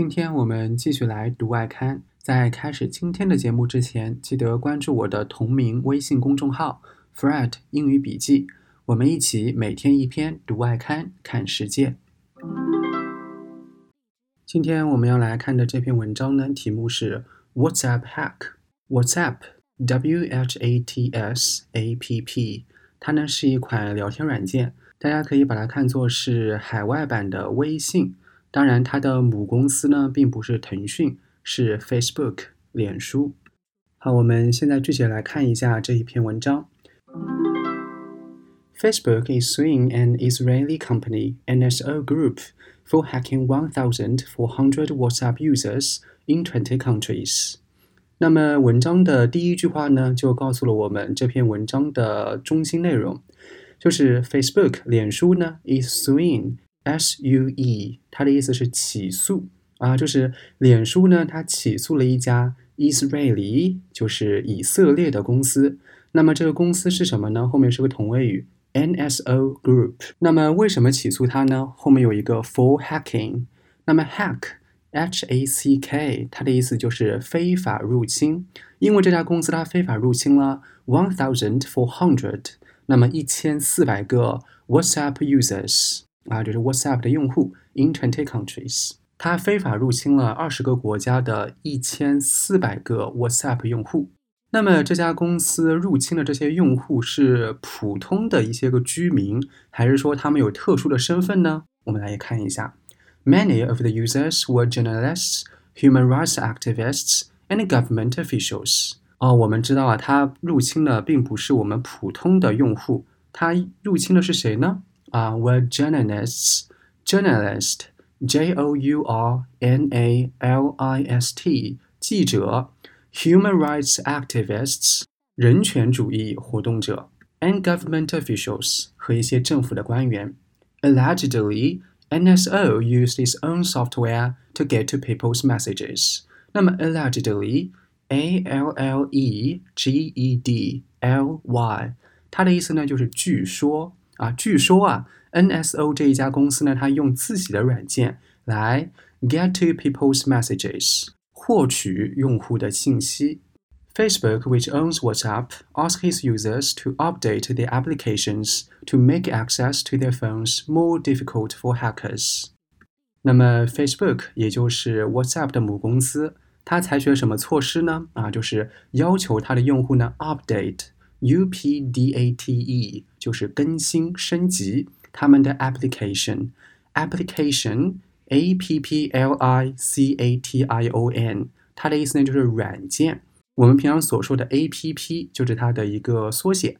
今天我们继续来读外刊。在开始今天的节目之前，记得关注我的同名微信公众号 “Fred 英语笔记”，我们一起每天一篇读外刊，看世界。今天我们要来看的这篇文章呢，题目是 “WhatsApp Hack”。WhatsApp，W H A T S A P P，它呢是一款聊天软件，大家可以把它看作是海外版的微信。当然，它的母公司呢，并不是腾讯，是 Facebook 脸书。好，我们现在具体来看一下这一篇文章。Facebook is suing an Israeli company, NSO Group, for hacking 1,400 WhatsApp users in 20 countries. 那么，文章的第一句话呢，就告诉了我们这篇文章的中心内容，就是 Facebook 脸书呢 is suing S U E，它的意思是起诉啊，就是脸书呢，它起诉了一家 Israeli，就是以色列的公司。那么这个公司是什么呢？后面是个同位语 N S O Group。那么为什么起诉它呢？后面有一个 for hacking。那么 hack H A C K，它的意思就是非法入侵。因为这家公司它非法入侵了 one thousand four hundred，那么一千四百个 WhatsApp users。啊，就是 WhatsApp 的用户 in twenty countries，它非法入侵了二十个国家的一千四百个 WhatsApp 用户。那么这家公司入侵的这些用户是普通的一些个居民，还是说他们有特殊的身份呢？我们来看一下，Many of the users were journalists, human rights activists, and government officials。哦，我们知道啊，它入侵的并不是我们普通的用户，它入侵的是谁呢？啊，were journalists, journalist, J O U R N A L I S T，记者，human rights activists，人权主义活动者，and government officials 和一些政府的官员。Allegedly, NSO used its own software to get to people's messages. 那么 allegedly, A L L E G E D L Y，它的意思呢就是据说。 啊，据说啊，NSO 这一家公司呢，它用自己的软件来 get to people's messages，获取用户的信息。Facebook, which owns WhatsApp, asks its users to update their applications to make access to their phones more difficult for hackers. 那么，Facebook 也就是 WhatsApp 的母公司，它采取了什么措施呢？啊，就是要求它的用户呢 update update 就是更新升级他们的 application application a p p l i c a t i o n 它的意思呢就是软件。我们平常所说的 A P P 就是它的一个缩写。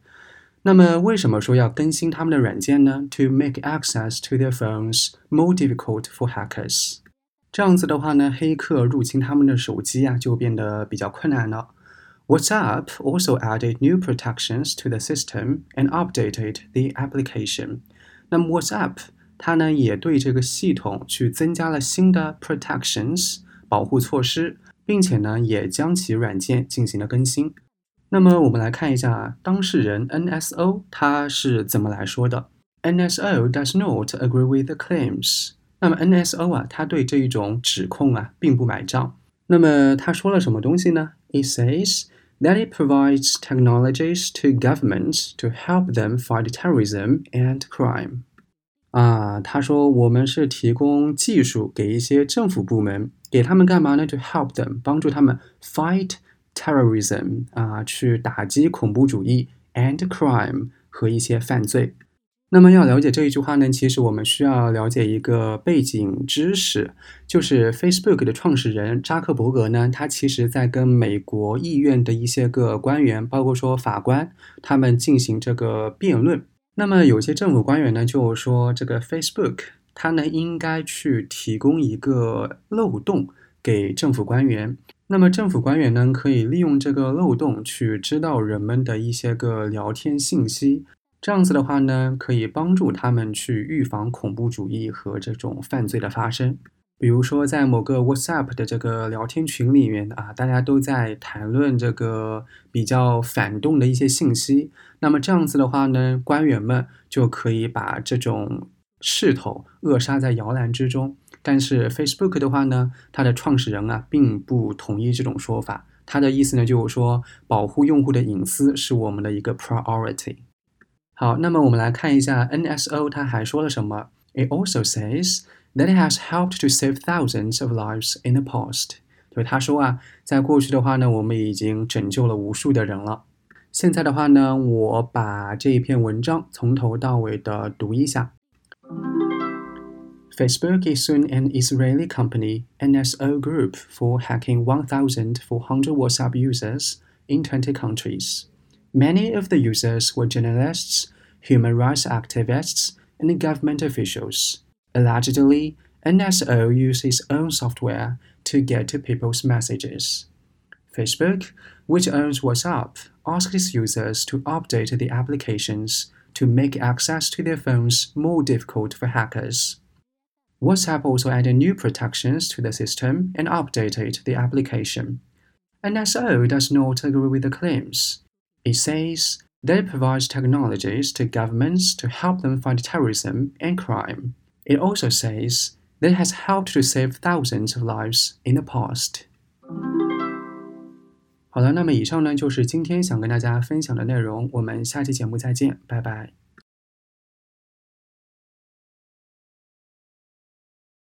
那么为什么说要更新他们的软件呢？To make access to their phones more difficult for hackers。这样子的话呢，黑客入侵他们的手机啊，就变得比较困难了。WhatsApp also added new protections to the system and updated the application。那么 WhatsApp 它呢也对这个系统去增加了新的 protections 保护措施，并且呢也将其软件进行了更新。那么我们来看一下当事人 NSO 他是怎么来说的。NSO does not agree with the claims。那么 NSO 啊，他对这一种指控啊并不买账。那么他说了什么东西呢？It says that it provides technologies to governments to help them fight terrorism and crime。啊，他说我们是提供技术给一些政府部门，给他们干嘛呢？To help them，帮助他们 fight terrorism，啊，去打击恐怖主义 and crime 和一些犯罪。 那么要了解这一句话呢，其实我们需要了解一个背景知识，就是 Facebook 的创始人扎克伯格呢，他其实在跟美国议院的一些个官员，包括说法官，他们进行这个辩论。那么有些政府官员呢，就说这个 Facebook 它呢应该去提供一个漏洞给政府官员，那么政府官员呢可以利用这个漏洞去知道人们的一些个聊天信息。这样子的话呢，可以帮助他们去预防恐怖主义和这种犯罪的发生。比如说，在某个 WhatsApp 的这个聊天群里面啊，大家都在谈论这个比较反动的一些信息。那么这样子的话呢，官员们就可以把这种势头扼杀在摇篮之中。但是 Facebook 的话呢，它的创始人啊并不同意这种说法。他的意思呢就是说，保护用户的隐私是我们的一个 priority。好，那么我们来看一下 NSO 它还说了什么。It also says that it has helped to save thousands of lives in the past。就他说啊，在过去的话呢，我们已经拯救了无数的人了。现在的话呢，我把这一篇文章从头到尾的读一下。Facebook is soon an Israeli company NSO group for hacking 1,400 WhatsApp users in 20 countries. Many of the users were journalists, human rights activists, and government officials. Allegedly, NSO used its own software to get to people's messages. Facebook, which owns WhatsApp, asked its users to update the applications to make access to their phones more difficult for hackers. WhatsApp also added new protections to the system and updated the application. NSO does not agree with the claims. It says that it provides technologies to governments to help them fight terrorism and crime. It also says that it has helped to save thousands of lives in the past. 好了，那么以上呢就是今天想跟大家分享的内容，我们下期节目再见，拜拜。